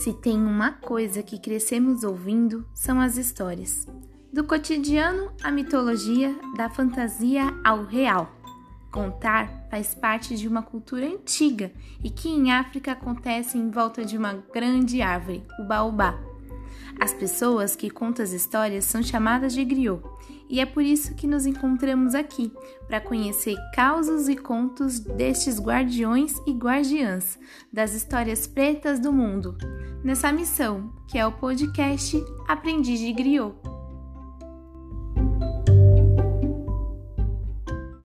Se tem uma coisa que crescemos ouvindo, são as histórias. Do cotidiano à mitologia, da fantasia ao real. Contar faz parte de uma cultura antiga e que em África acontece em volta de uma grande árvore, o baobá. As pessoas que contam as histórias são chamadas de griot, e é por isso que nos encontramos aqui, para conhecer causos e contos destes guardiões e guardiãs das histórias pretas do mundo, nessa missão que é o podcast Aprendiz de Griot.